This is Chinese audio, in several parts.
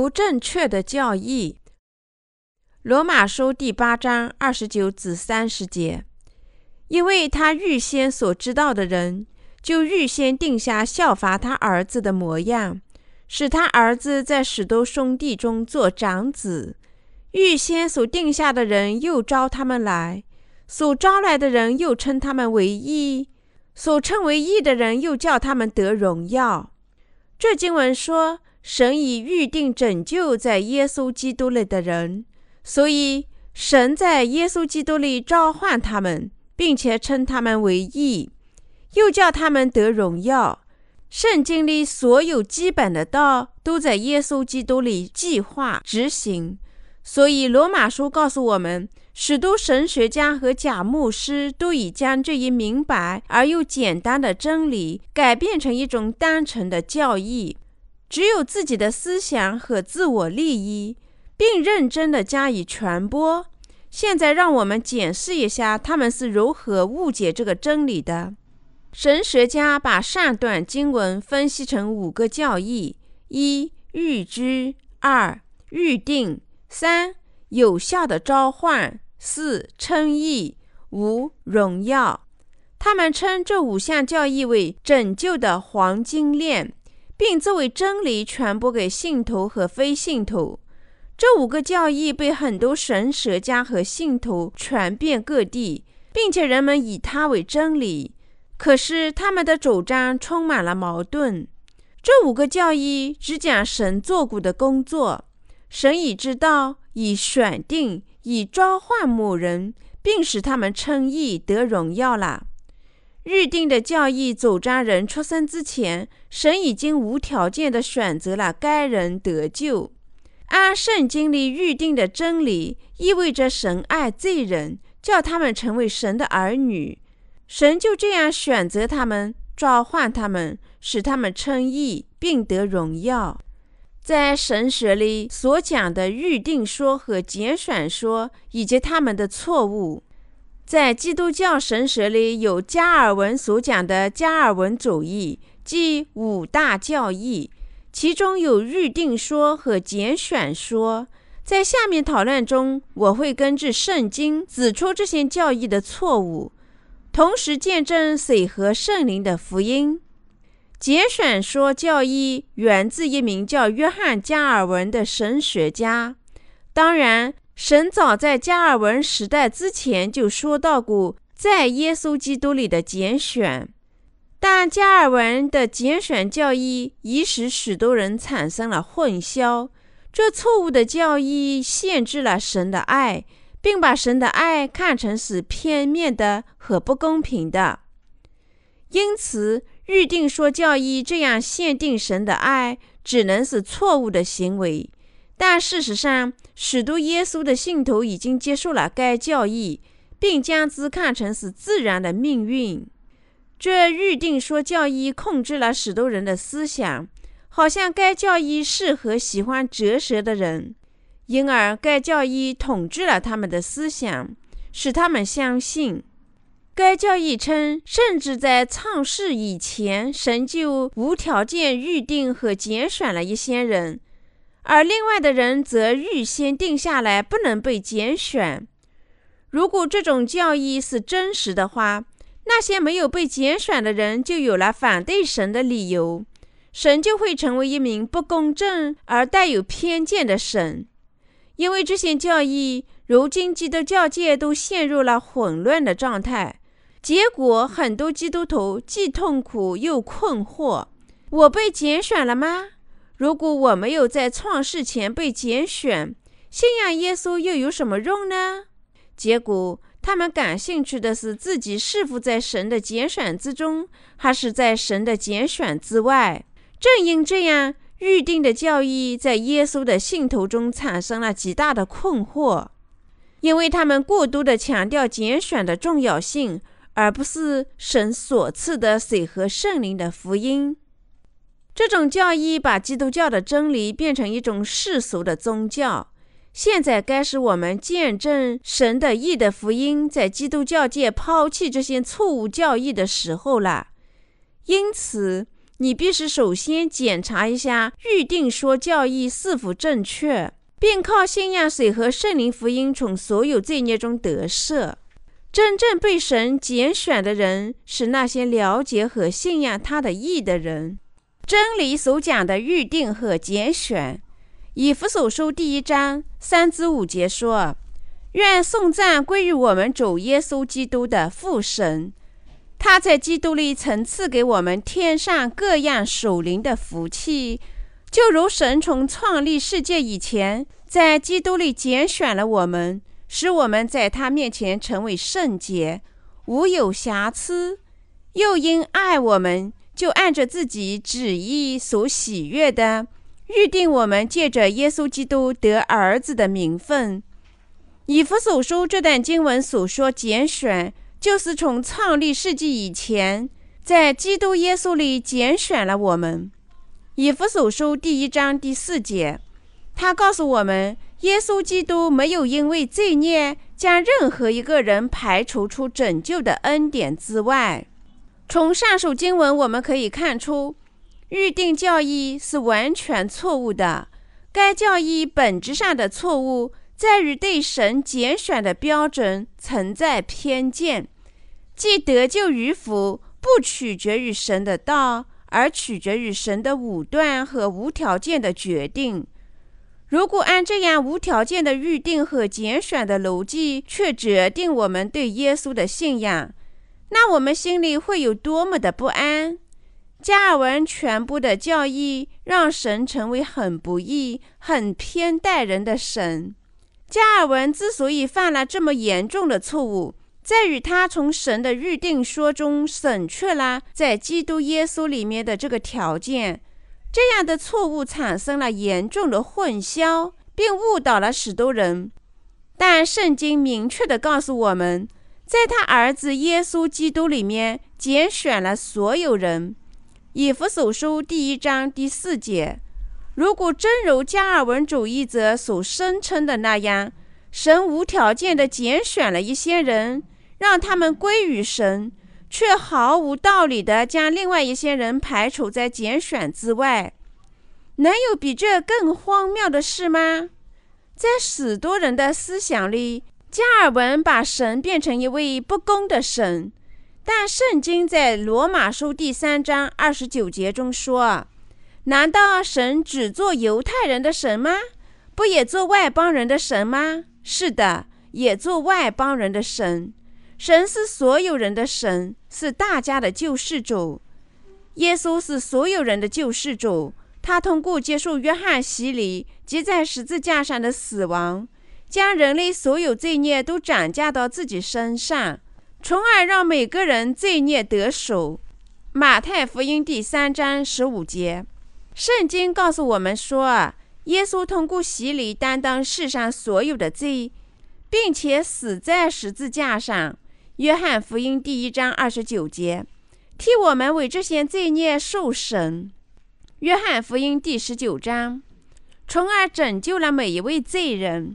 不正确的教义。罗马书第八章二十九至三十节，因为他预先所知道的人，就预先定下效法他儿子的模样，使他儿子在许多兄弟中做长子。预先所定下的人，又招他们来；所招来的人，又称他们为义；所称为义的人，又叫他们得荣耀。这经文说，神已预定拯救在耶稣基督里的人，所以神在耶稣基督里召唤他们，并且称他们为义，又叫他们得荣耀。圣经里所有基本的道，都在耶稣基督里计划执行。所以，罗马书告诉我们，许多神学家和假牧师都已将这一明白而又简单的真理改变成一种单纯的教义，只有自己的思想和自我利益，并认真地加以传播。现在，让我们检视一下他们是如何误解这个真理的。神学家把上段经文分析成五个教义：一、预知；二、预定。三有效的召唤，四称义，五荣耀。他们称这五项教义为拯救的黄金链，并作为真理传播给信徒和非信徒。这五个教义被很多神学家和信徒传遍各地，并且人们以它为真理。可是他们的主张充满了矛盾。这五个教义只讲神做过的工作。神已知道，已选定，已召唤某人，并使他们称义得荣耀了。预定的教义主张，人出生之前，神已经无条件地选择了该人得救。按圣经里预定的真理，意味着神爱罪人，叫他们成为神的儿女。神就这样选择他们，召唤他们，使他们称义，并得荣耀。在神学里所讲的预定说和拣选说，以及他们的错误，在基督教神学里有加尔文所讲的加尔文主义，即五大教义，其中有预定说和拣选说。在下面讨论中，我会根据圣经指出这些教义的错误，同时见证水和圣灵的福音。节选说教义源自一名叫约翰·加尔文的神学家。当然，神早在加尔文时代之前就说到过在耶稣基督里的拣选，但加尔文的拣选教义已使许多人产生了混淆。这错误的教义限制了神的爱，并把神的爱看成是片面的和不公平的。因此。预定说教义这样限定神的爱，只能是错误的行为。但事实上，许多耶稣的信徒已经接受了该教义，并将之看成是自然的命运。这预定说教义控制了许多人的思想，好像该教义适合喜欢哲学的人，因而该教义统治了他们的思想，使他们相信。该教义称，甚至在创世以前，神就无条件预定和拣选了一些人，而另外的人则预先定下来不能被拣选。如果这种教义是真实的话，那些没有被拣选的人就有了反对神的理由，神就会成为一名不公正而带有偏见的神。因为这些教义，如今基督教界都陷入了混乱的状态。结果，很多基督徒既痛苦又困惑：我被拣选了吗？如果我没有在创世前被拣选，信仰耶稣又有什么用呢？结果，他们感兴趣的是自己是否在神的拣选之中，还是在神的拣选之外。正因这样，预定的教义在耶稣的信徒中产生了极大的困惑，因为他们过度的强调拣选的重要性。而不是神所赐的水和圣灵的福音。这种教义把基督教的真理变成一种世俗的宗教。现在该是我们见证神的义的福音，在基督教界抛弃这些错误教义的时候了。因此，你必须首先检查一下预定说教义是否正确，并靠信仰水和圣灵福音从所有罪孽中得赦。真正被神拣选的人是那些了解和信仰他的意的人。真理所讲的预定和拣选，以弗所书第一章三至五节说：“愿颂赞归于我们主耶稣基督的父神，他在基督里曾赐给我们天上各样属灵的福气，就如神从创立世界以前，在基督里拣选了我们。”使我们在他面前成为圣洁，无有瑕疵；又因爱我们，就按着自己旨意所喜悦的，预定我们借着耶稣基督得儿子的名分。以弗所书这段经文所说拣选，就是从创立世纪以前，在基督耶稣里拣选了我们。以弗所书第一章第四节，他告诉我们。耶稣基督没有因为罪孽将任何一个人排除出拯救的恩典之外。从上述经文我们可以看出，预定教义是完全错误的。该教义本质上的错误在于对神拣选的标准存在偏见，即得救与否不取决于神的道，而取决于神的武断和无条件的决定。如果按这样无条件的预定和拣选的逻辑，却决定我们对耶稣的信仰，那我们心里会有多么的不安？加尔文全部的教义让神成为很不义、很偏待人的神。加尔文之所以犯了这么严重的错误，在于他从神的预定说中省去了在基督耶稣里面的这个条件。这样的错误产生了严重的混淆，并误导了许多人。但圣经明确地告诉我们，在他儿子耶稣基督里面拣选了所有人。以弗所书第一章第四节。如果真如加尔文主义者所声称的那样，神无条件地拣选了一些人，让他们归于神。却毫无道理地将另外一些人排除在拣选之外，能有比这更荒谬的事吗？在许多人的思想里，加尔文把神变成一位不公的神，但圣经在罗马书第三章二十九节中说：“难道神只做犹太人的神吗？不也做外邦人的神吗？是的，也做外邦人的神。”神是所有人的神，是大家的救世主。耶稣是所有人的救世主。他通过接受约翰洗礼及在十字架上的死亡，将人类所有罪孽都转嫁到自己身上，从而让每个人罪孽得手。马太福音第三章十五节，圣经告诉我们说，耶稣通过洗礼担当世上所有的罪，并且死在十字架上。约翰福音第一章二十九节，替我们为这些罪孽受审。约翰福音第十九章，从而拯救了每一位罪人。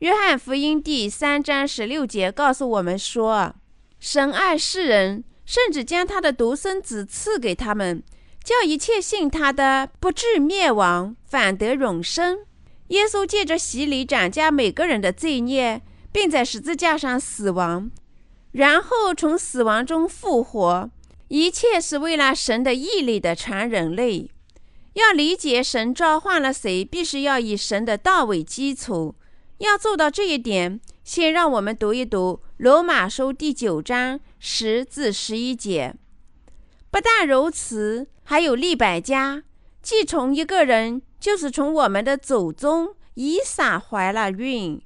约翰福音第三章十六节告诉我们说，神爱世人，甚至将他的独生子赐给他们，叫一切信他的不至灭亡，反得永生。耶稣借着洗礼斩下每个人的罪孽，并在十字架上死亡。然后从死亡中复活，一切是为了神的毅力的全人类。要理解神召唤了谁，必须要以神的道为基础。要做到这一点，先让我们读一读罗马书第九章十至十一节。不但如此，还有利百家，既从一个人，就是从我们的祖宗以撒怀了孕，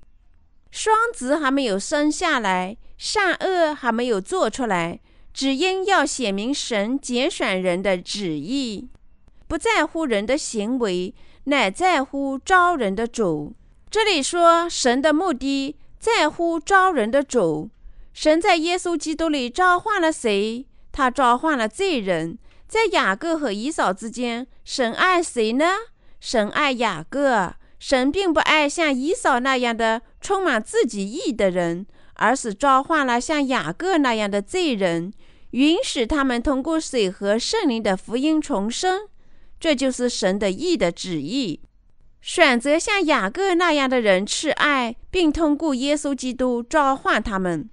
双子还没有生下来。善恶还没有做出来，只因要写明神拣选人的旨意，不在乎人的行为，乃在乎招人的主。这里说神的目的在乎招人的主。神在耶稣基督里召唤了谁？他召唤了罪人。在雅各和以扫之间，神爱谁呢？神爱雅各。神并不爱像以扫那样的充满自己意的人。而是召唤了像雅各那样的罪人，允许他们通过水和圣灵的福音重生，这就是神的意的旨意。选择像雅各那样的人去爱，并通过耶稣基督召唤他们。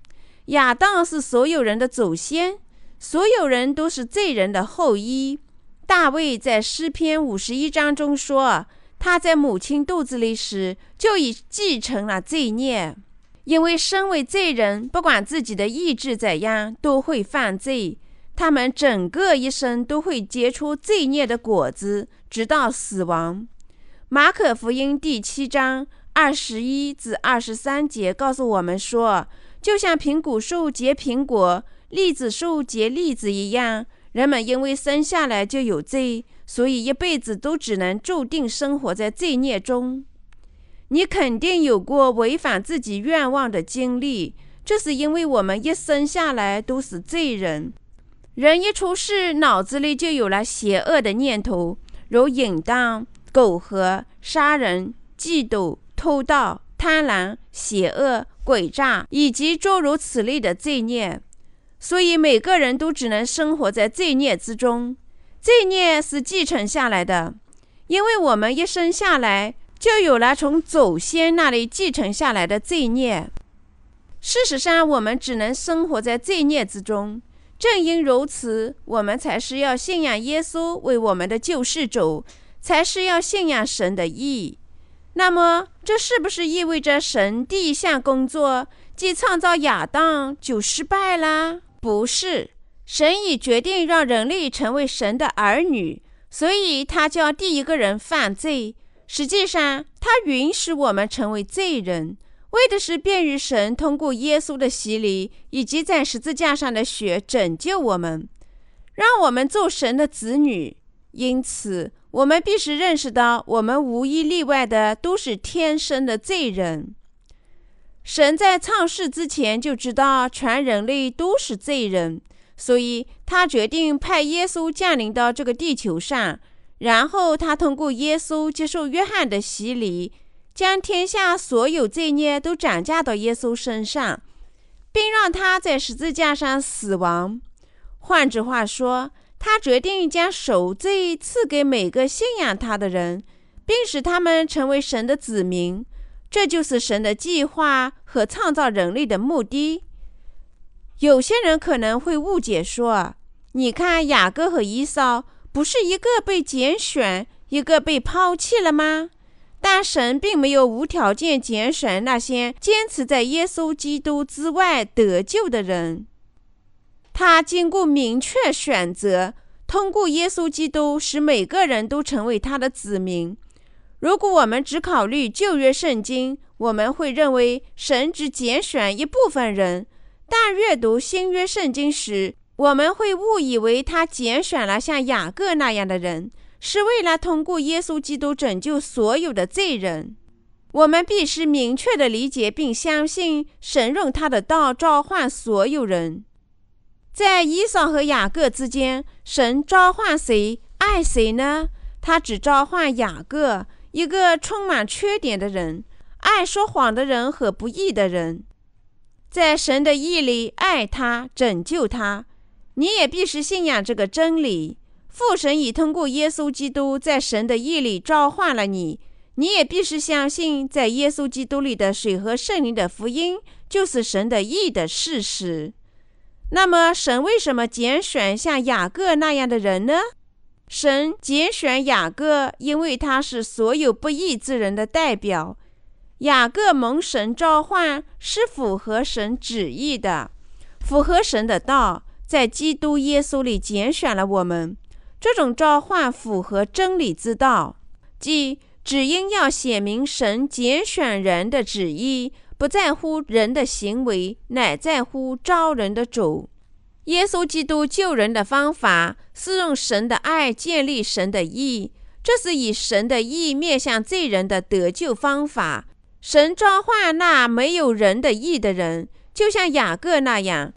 亚当是所有人的祖先，所有人都是罪人的后裔。大卫在诗篇五十一章中说：“他在母亲肚子里时就已继承了罪孽，因为身为罪人，不管自己的意志怎样，都会犯罪。他们整个一生都会结出罪孽的果子，直到死亡。”马可福音第七章二十一至二十三节告诉我们说，就像苹果树结苹果，栗子树结栗子一样，人们因为生下来就有罪，所以一辈子都只能注定生活在罪孽中。你肯定有过违反自己愿望的经历，这是因为我们一生下来都是罪人。人一出世，脑子里就有了邪恶的念头，如淫荡。苟合、杀人、嫉妒、偷盗、贪婪、邪恶、诡诈，以及诸如此类的罪孽，所以每个人都只能生活在罪孽之中。罪孽是继承下来的，因为我们一生下来就有了从祖先那里继承下来的罪孽。事实上，我们只能生活在罪孽之中。正因如此，我们才是要信仰耶稣为我们的救世主。才是要信仰神的意。那么，这是不是意味着神第一项工作即创造亚当就失败了？不是，神已决定让人类成为神的儿女，所以他叫第一个人犯罪。实际上，他允许我们成为罪人，为的是便于神通过耶稣的洗礼以及在十字架上的血拯救我们，让我们做神的子女。因此。我们必须认识到，我们无一例外的都是天生的罪人。神在创世之前就知道全人类都是罪人，所以他决定派耶稣降临到这个地球上，然后他通过耶稣接受约翰的洗礼，将天下所有罪孽都转嫁到耶稣身上，并让他在十字架上死亡。换句话说，他决定将赎罪赐给每个信仰他的人，并使他们成为神的子民。这就是神的计划和创造人类的目的。有些人可能会误解说：“你看，雅各和伊扫不是一个被拣选，一个被抛弃了吗？”但神并没有无条件拣选那些坚持在耶稣基督之外得救的人。他经过明确选择，通过耶稣基督使每个人都成为他的子民。如果我们只考虑旧约圣经，我们会认为神只拣选一部分人；但阅读新约圣经时，我们会误以为他拣选了像雅各那样的人，是为了通过耶稣基督拯救所有的罪人。我们必须明确地理解并相信，神用他的道召唤所有人。在以扫和雅各之间，神召唤谁爱谁呢？他只召唤雅各，一个充满缺点的人，爱说谎的人和不义的人。在神的意里，爱他，拯救他。你也必须信仰这个真理。父神已通过耶稣基督在神的意里召唤了你，你也必须相信，在耶稣基督里的水和圣灵的福音就是神的意的事实。那么，神为什么拣选像雅各那样的人呢？神拣选雅各，因为他是所有不义之人的代表。雅各蒙神召唤，是符合神旨意的，符合神的道，在基督耶稣里拣选了我们。这种召唤符合真理之道，即只因要显明神拣选人的旨意。不在乎人的行为，乃在乎招人的主。耶稣基督救人的方法是用神的爱建立神的义，这是以神的义面向罪人的得救方法。神召唤那没有人的义的人，就像雅各那样，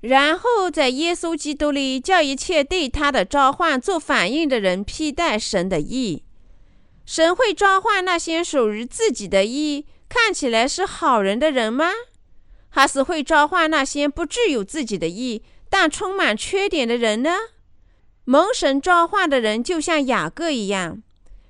然后在耶稣基督里叫一切对他的召唤做反应的人披戴神的义。神会召唤那些属于自己的义。看起来是好人的人吗？还是会召唤那些不具有自己的意，但充满缺点的人呢？蒙神召唤的人就像雅各一样，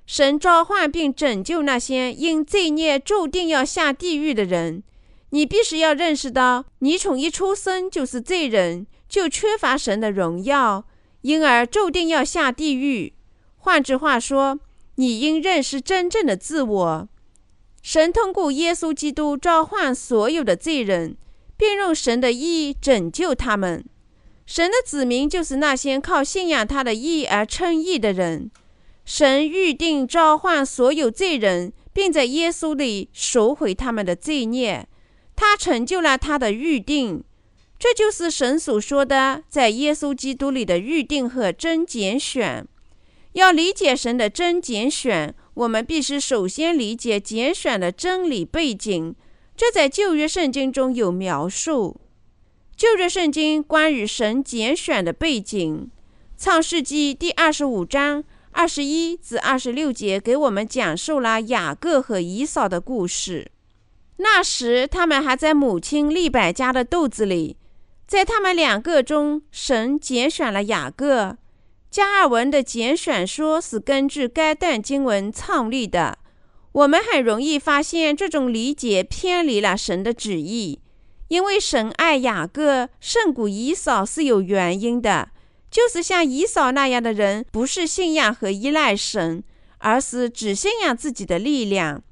神召唤并拯救那些因罪孽注定要下地狱的人。你必须要认识到，你从一出生就是罪人，就缺乏神的荣耀，因而注定要下地狱。换句话说，你应认识真正的自我。神通过耶稣基督召唤所有的罪人，并用神的义拯救他们。神的子民就是那些靠信仰他的义而称义的人。神预定召唤所有罪人，并在耶稣里赎回他们的罪孽。他成就了他的预定，这就是神所说的在耶稣基督里的预定和真拣选。要理解神的真拣选，我们必须首先理解拣选的真理背景。这在旧约圣经中有描述。旧约圣经关于神拣选的背景，《创世纪》第二十五章二十一至二十六节给我们讲述了雅各和以扫的故事。那时，他们还在母亲利百加的肚子里。在他们两个中，神拣选了雅各。加尔文的拣选说是根据该段经文创立的。我们很容易发现这种理解偏离了神的旨意，因为神爱雅各胜过以扫是有原因的。就是像以扫那样的人，不是信仰和依赖神，而是只信仰自己的力量。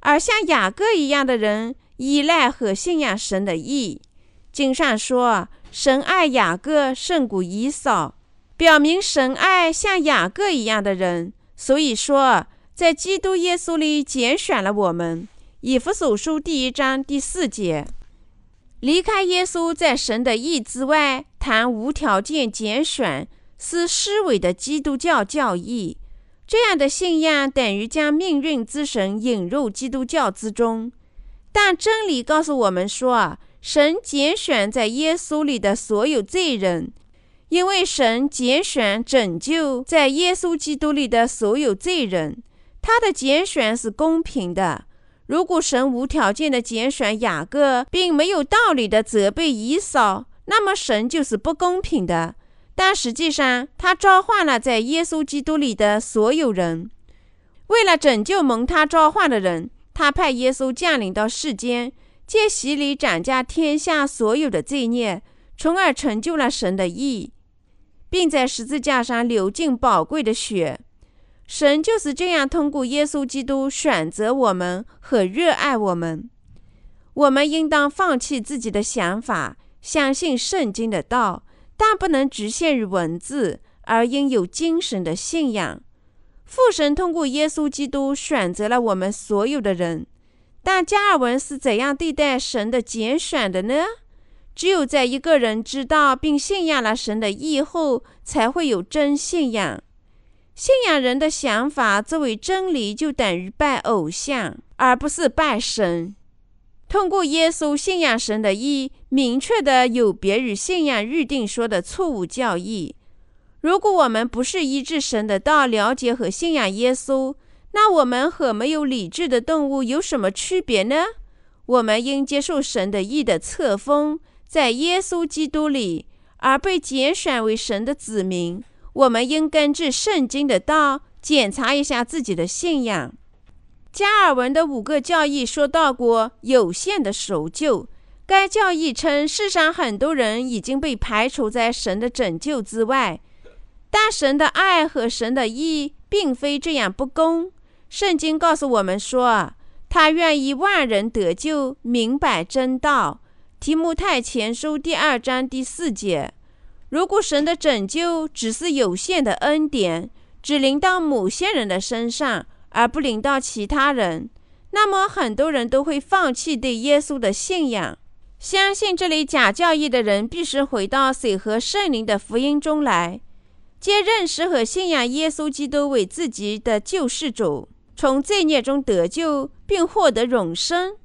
而像雅各一样的人，依赖和信仰神的意。经上说，神爱雅各胜过以扫，表明神爱像雅各一样的人。所以说，在基督耶稣里拣选了我们。以弗所书第一章第四节，离开耶稣在神的意之外谈无条件拣选，是虚伪的基督教教义。这样的信仰等于将命运之神引入基督教之中，但真理告诉我们说，神拣选在耶稣里的所有罪人，因为神拣选拯救在耶稣基督里的所有罪人，他的拣选是公平的。如果神无条件的拣选雅各，并没有道理的责备以扫，那么神就是不公平的。但实际上，他召唤了在耶稣基督里的所有人。为了拯救蒙他召唤的人，他派耶稣降临到世间，借洗礼斩下天下所有的罪孽，从而成就了神的义，并在十字架上流尽宝贵的血。神就是这样通过耶稣基督选择我们和热爱我们。我们应当放弃自己的想法，相信圣经的道。但不能局限于文字，而应有精神的信仰。父神通过耶稣基督选择了我们所有的人，但加尔文是怎样对待神的拣选的呢？只有在一个人知道并信仰了神的意后，才会有真信仰。信仰人的想法作为真理，就等于拜偶像，而不是拜神。通过耶稣信仰神的意，明确的有别于信仰预定说的错误教义。如果我们不是依治神的道了解和信仰耶稣，那我们和没有理智的动物有什么区别呢？我们应接受神的意的册封，在耶稣基督里，而被拣选为神的子民。我们应根据圣经的道检查一下自己的信仰。加尔文的五个教义说到过有限的守旧。该教义称，世上很多人已经被排除在神的拯救之外，但神的爱和神的义并非这样不公。圣经告诉我们说，他愿意万人得救，明白真道。提目太前书第二章第四节。如果神的拯救只是有限的恩典，只临到某些人的身上，而不领到其他人，那么很多人都会放弃对耶稣的信仰。相信这类假教义的人必须回到水和圣灵的福音中来，皆认识和信仰耶稣基督为自己的救世主，从罪孽中得救并获得永生。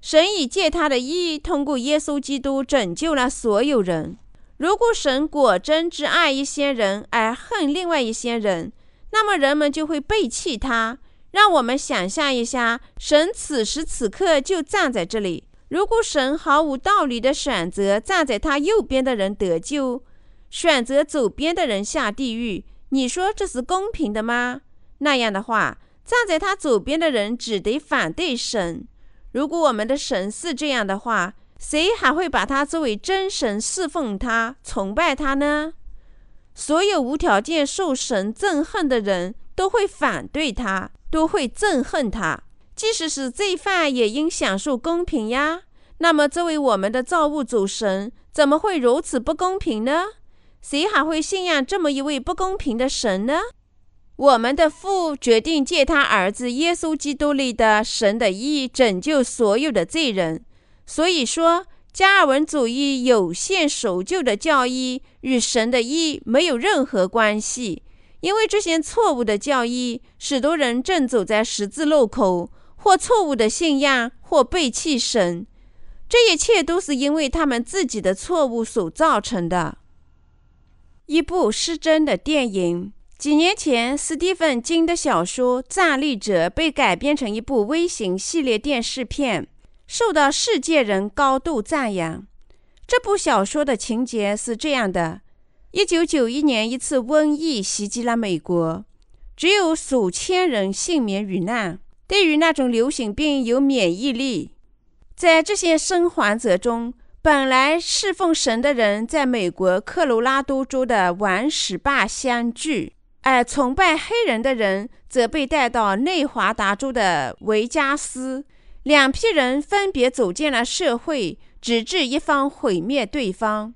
神已借他的义，通过耶稣基督拯救了所有人。如果神果真只爱一些人而恨另外一些人，那么人们就会背弃他。让我们想象一下，神此时此刻就站在这里，如果神毫无道理的选择站在他右边的人得救，选择左边的人下地狱，你说这是公平的吗？那样的话，站在他左边的人只得反对神。如果我们的神是这样的话，谁还会把他作为真神侍奉他、崇拜他呢？所有无条件受神憎恨的人都会反对他，都会憎恨他。即使是罪犯，也应享受公平呀。那么，作为我们的造物主神，怎么会如此不公平呢？谁还会信仰这么一位不公平的神呢？我们的父决定借他儿子耶稣基督里的神的义拯救所有的罪人。所以说，加尔文主义有限守旧的教义与神的义没有任何关系，因为这些错误的教义使多人正走在十字路口。或错误的信仰，或背弃神，这一切都是因为他们自己的错误所造成的。一部失真的电影，几年前，斯蒂芬金的小说《站立者》被改编成一部微型系列电视片，受到世界人高度赞扬。这部小说的情节是这样的：一九九一年，一次瘟疫袭击了美国，只有数千人幸免于难。对于那种流行病有免疫力，在这些生还者中，本来侍奉神的人在美国科罗拉多州的玩史坝相聚，而崇拜黑人的人则被带到内华达州的维加斯。两批人分别组建了社会，直至一方毁灭对方。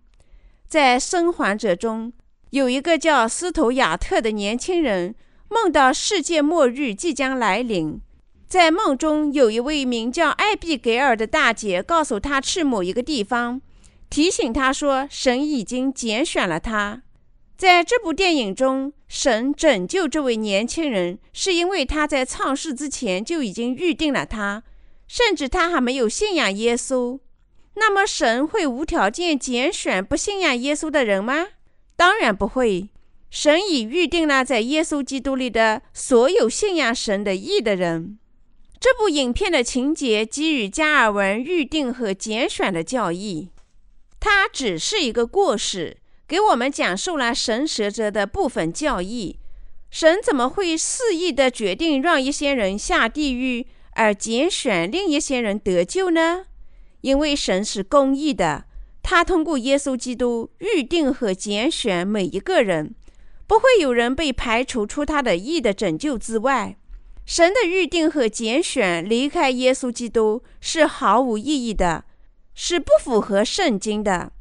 在生还者中，有一个叫斯图亚特的年轻人，梦到世界末日即将来临。在梦中，有一位名叫艾比格尔的大姐告诉他去某一个地方，提醒他说神已经拣选了他。在这部电影中，神拯救这位年轻人，是因为他在创世之前就已经预定了他，甚至他还没有信仰耶稣。那么，神会无条件拣选不信仰耶稣的人吗？当然不会。神已预定了在耶稣基督里的所有信仰神的义的人。这部影片的情节基于加尔文预定和拣选的教义，它只是一个故事，给我们讲述了神使者的部分教义。神怎么会肆意的决定让一些人下地狱，而拣选另一些人得救呢？因为神是公义的，他通过耶稣基督预定和拣选每一个人，不会有人被排除出他的义的拯救之外。神的预定和拣选离开耶稣基督是毫无意义的，是不符合圣经的。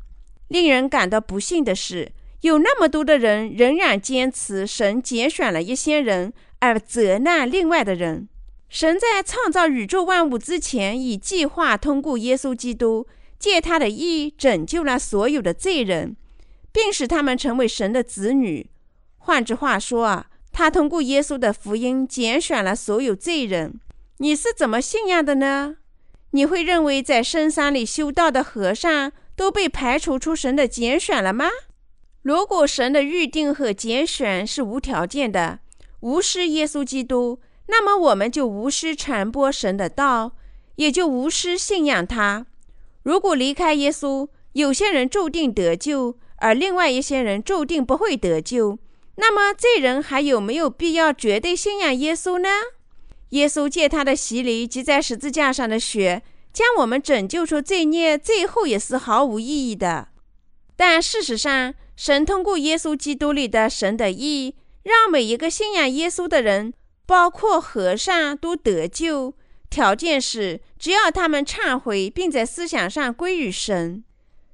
令人感到不幸的是，有那么多的人仍然坚持神拣选了一些人，而责难另外的人。神在创造宇宙万物之前，已计划通过耶稣基督借他的义拯救了所有的罪人，并使他们成为神的子女。换句话说啊。他通过耶稣的福音拣选了所有罪人。你是怎么信仰的呢？你会认为在深山里修道的和尚都被排除出神的拣选了吗？如果神的预定和拣选是无条件的，无视耶稣基督，那么我们就无需传播神的道，也就无需信仰他。如果离开耶稣，有些人注定得救，而另外一些人注定不会得救。那么，这人还有没有必要绝对信仰耶稣呢？耶稣借他的洗礼及在十字架上的血，将我们拯救出罪孽，最后也是毫无意义的。但事实上，神通过耶稣基督里的神的义，让每一个信仰耶稣的人，包括和尚，都得救。条件是，只要他们忏悔，并在思想上归于神。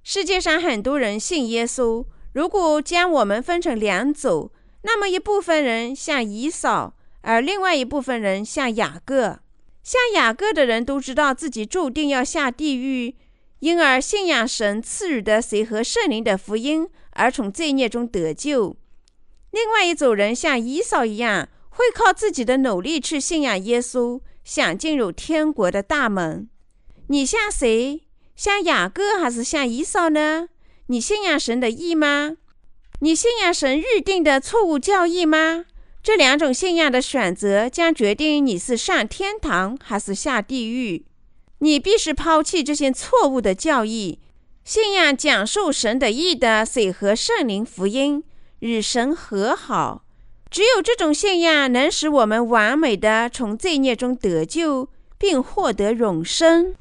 世界上很多人信耶稣。如果将我们分成两组，那么一部分人像以扫，而另外一部分人像雅各。像雅各的人都知道自己注定要下地狱，因而信仰神赐予的水和圣灵的福音，而从罪孽中得救。另外一组人像以扫一样，会靠自己的努力去信仰耶稣，想进入天国的大门。你像谁？像雅各还是像以扫呢？你信仰神的义吗？你信仰神预定的错误教义吗？这两种信仰的选择将决定你是上天堂还是下地狱。你必须抛弃这些错误的教义，信仰讲述神的义的水和圣灵福音，与神和好。只有这种信仰能使我们完美的从罪孽中得救，并获得永生。